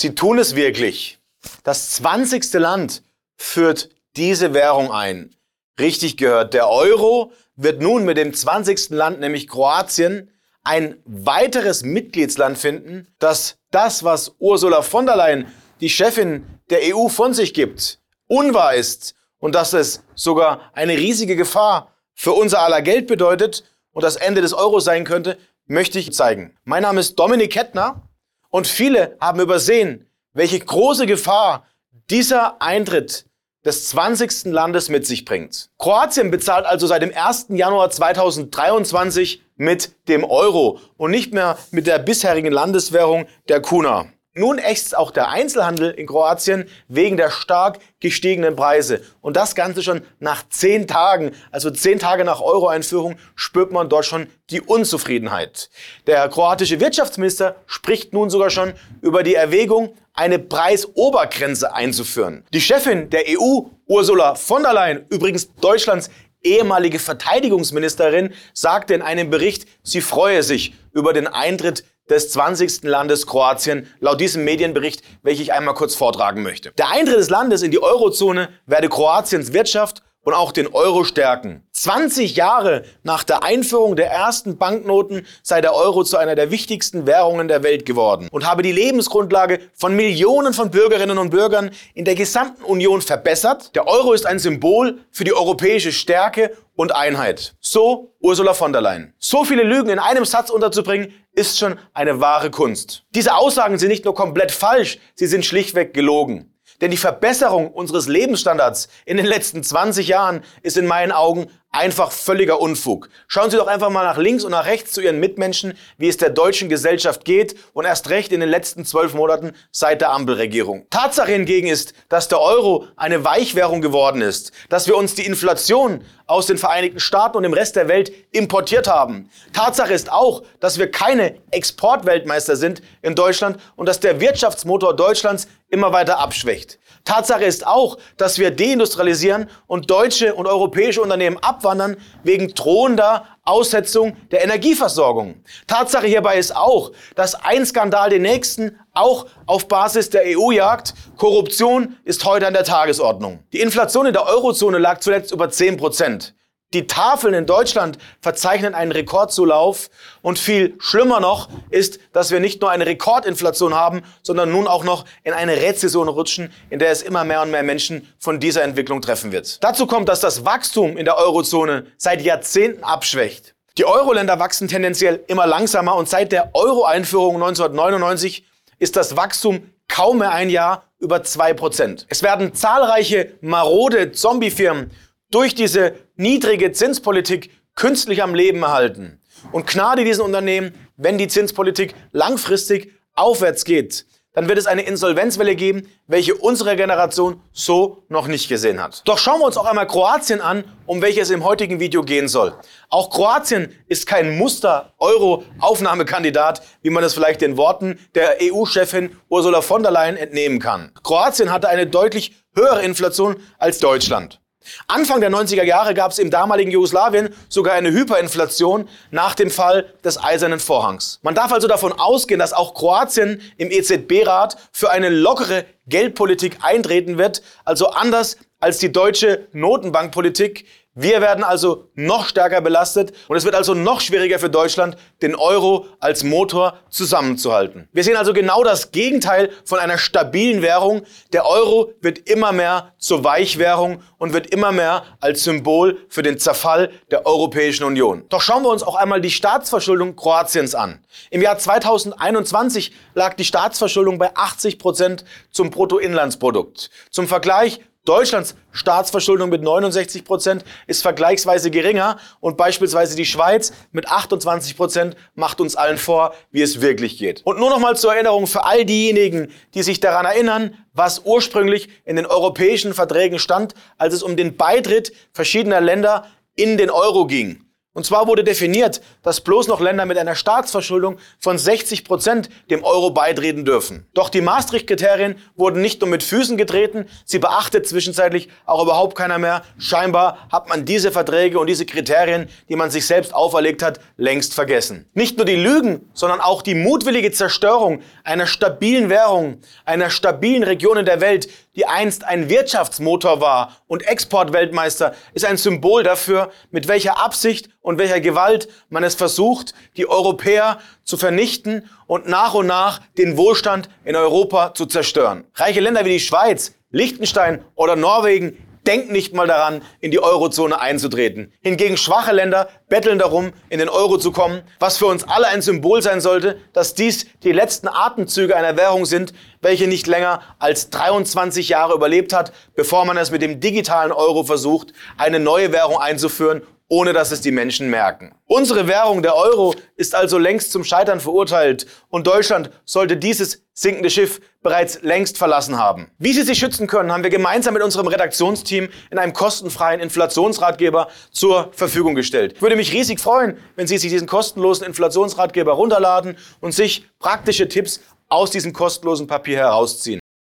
Sie tun es wirklich. Das 20. Land führt diese Währung ein. Richtig gehört, der Euro wird nun mit dem 20. Land, nämlich Kroatien, ein weiteres Mitgliedsland finden, das das, was Ursula von der Leyen, die Chefin der EU, von sich gibt, unwahr ist und dass es sogar eine riesige Gefahr für unser aller Geld bedeutet und das Ende des Euro sein könnte, möchte ich zeigen. Mein Name ist Dominik Kettner und viele haben übersehen, welche große Gefahr dieser Eintritt des 20. Landes mit sich bringt. Kroatien bezahlt also seit dem 1. Januar 2023 mit dem Euro und nicht mehr mit der bisherigen Landeswährung der Kuna. Nun ächzt auch der Einzelhandel in Kroatien wegen der stark gestiegenen Preise. Und das Ganze schon nach zehn Tagen, also zehn Tage nach Euro-Einführung, spürt man dort schon die Unzufriedenheit. Der kroatische Wirtschaftsminister spricht nun sogar schon über die Erwägung, eine Preisobergrenze einzuführen. Die Chefin der EU, Ursula von der Leyen, übrigens Deutschlands ehemalige Verteidigungsministerin, sagte in einem Bericht, sie freue sich über den Eintritt des 20. Landes Kroatien, laut diesem Medienbericht, welchen ich einmal kurz vortragen möchte. Der Eintritt des Landes in die Eurozone werde Kroatiens Wirtschaft und auch den Euro stärken. 20 Jahre nach der Einführung der ersten Banknoten sei der Euro zu einer der wichtigsten Währungen der Welt geworden und habe die Lebensgrundlage von Millionen von Bürgerinnen und Bürgern in der gesamten Union verbessert. Der Euro ist ein Symbol für die europäische Stärke und Einheit. So Ursula von der Leyen. So viele Lügen in einem Satz unterzubringen, ist schon eine wahre Kunst. Diese Aussagen sind nicht nur komplett falsch, sie sind schlichtweg gelogen. Denn die Verbesserung unseres Lebensstandards in den letzten 20 Jahren ist in meinen Augen einfach völliger Unfug. Schauen Sie doch einfach mal nach links und nach rechts zu Ihren Mitmenschen, wie es der deutschen Gesellschaft geht und erst recht in den letzten zwölf Monaten seit der Ampelregierung. Tatsache hingegen ist, dass der Euro eine Weichwährung geworden ist, dass wir uns die Inflation aus den Vereinigten Staaten und dem Rest der Welt importiert haben. Tatsache ist auch, dass wir keine Exportweltmeister sind in Deutschland und dass der Wirtschaftsmotor Deutschlands immer weiter abschwächt. Tatsache ist auch, dass wir deindustrialisieren und deutsche und europäische Unternehmen abwandern wegen drohender Aussetzung der Energieversorgung. Tatsache hierbei ist auch, dass ein Skandal den nächsten auch auf Basis der EU jagt. Korruption ist heute an der Tagesordnung. Die Inflation in der Eurozone lag zuletzt über 10 Prozent. Die Tafeln in Deutschland verzeichnen einen Rekordzulauf und viel schlimmer noch ist, dass wir nicht nur eine Rekordinflation haben, sondern nun auch noch in eine Rezession rutschen, in der es immer mehr und mehr Menschen von dieser Entwicklung treffen wird. Dazu kommt, dass das Wachstum in der Eurozone seit Jahrzehnten abschwächt. Die Euro-Länder wachsen tendenziell immer langsamer und seit der Euro-Einführung 1999 ist das Wachstum kaum mehr ein Jahr über zwei Prozent. Es werden zahlreiche marode Zombiefirmen durch diese niedrige Zinspolitik künstlich am Leben erhalten. Und gnade diesen Unternehmen, wenn die Zinspolitik langfristig aufwärts geht, dann wird es eine Insolvenzwelle geben, welche unsere Generation so noch nicht gesehen hat. Doch schauen wir uns auch einmal Kroatien an, um welches im heutigen Video gehen soll. Auch Kroatien ist kein Muster-Euro-Aufnahmekandidat, wie man es vielleicht den Worten der EU-Chefin Ursula von der Leyen entnehmen kann. Kroatien hatte eine deutlich höhere Inflation als Deutschland. Anfang der 90er Jahre gab es im damaligen Jugoslawien sogar eine Hyperinflation nach dem Fall des Eisernen Vorhangs. Man darf also davon ausgehen, dass auch Kroatien im EZB-Rat für eine lockere Geldpolitik eintreten wird, also anders als die deutsche Notenbankpolitik, wir werden also noch stärker belastet und es wird also noch schwieriger für Deutschland, den Euro als Motor zusammenzuhalten. Wir sehen also genau das Gegenteil von einer stabilen Währung. Der Euro wird immer mehr zur Weichwährung und wird immer mehr als Symbol für den Zerfall der Europäischen Union. Doch schauen wir uns auch einmal die Staatsverschuldung Kroatiens an. Im Jahr 2021 lag die Staatsverschuldung bei 80 Prozent zum Bruttoinlandsprodukt. Zum Vergleich, Deutschlands Staatsverschuldung mit 69 Prozent ist vergleichsweise geringer und beispielsweise die Schweiz mit 28 Prozent macht uns allen vor, wie es wirklich geht. Und nur noch mal zur Erinnerung für all diejenigen, die sich daran erinnern, was ursprünglich in den europäischen Verträgen stand, als es um den Beitritt verschiedener Länder in den Euro ging. Und zwar wurde definiert, dass bloß noch Länder mit einer Staatsverschuldung von 60 Prozent dem Euro beitreten dürfen. Doch die Maastricht-Kriterien wurden nicht nur mit Füßen getreten, sie beachtet zwischenzeitlich auch überhaupt keiner mehr. Scheinbar hat man diese Verträge und diese Kriterien, die man sich selbst auferlegt hat, längst vergessen. Nicht nur die Lügen, sondern auch die mutwillige Zerstörung einer stabilen Währung, einer stabilen Region in der Welt, die einst ein Wirtschaftsmotor war und Exportweltmeister, ist ein Symbol dafür, mit welcher Absicht und welcher Gewalt man es versucht, die Europäer zu vernichten und nach und nach den Wohlstand in Europa zu zerstören. Reiche Länder wie die Schweiz, Liechtenstein oder Norwegen denkt nicht mal daran, in die Eurozone einzutreten. Hingegen schwache Länder betteln darum, in den Euro zu kommen, was für uns alle ein Symbol sein sollte, dass dies die letzten Atemzüge einer Währung sind, welche nicht länger als 23 Jahre überlebt hat, bevor man es mit dem digitalen Euro versucht, eine neue Währung einzuführen ohne dass es die Menschen merken. Unsere Währung, der Euro, ist also längst zum Scheitern verurteilt und Deutschland sollte dieses sinkende Schiff bereits längst verlassen haben. Wie Sie sich schützen können, haben wir gemeinsam mit unserem Redaktionsteam in einem kostenfreien Inflationsratgeber zur Verfügung gestellt. Ich würde mich riesig freuen, wenn Sie sich diesen kostenlosen Inflationsratgeber runterladen und sich praktische Tipps aus diesem kostenlosen Papier herausziehen.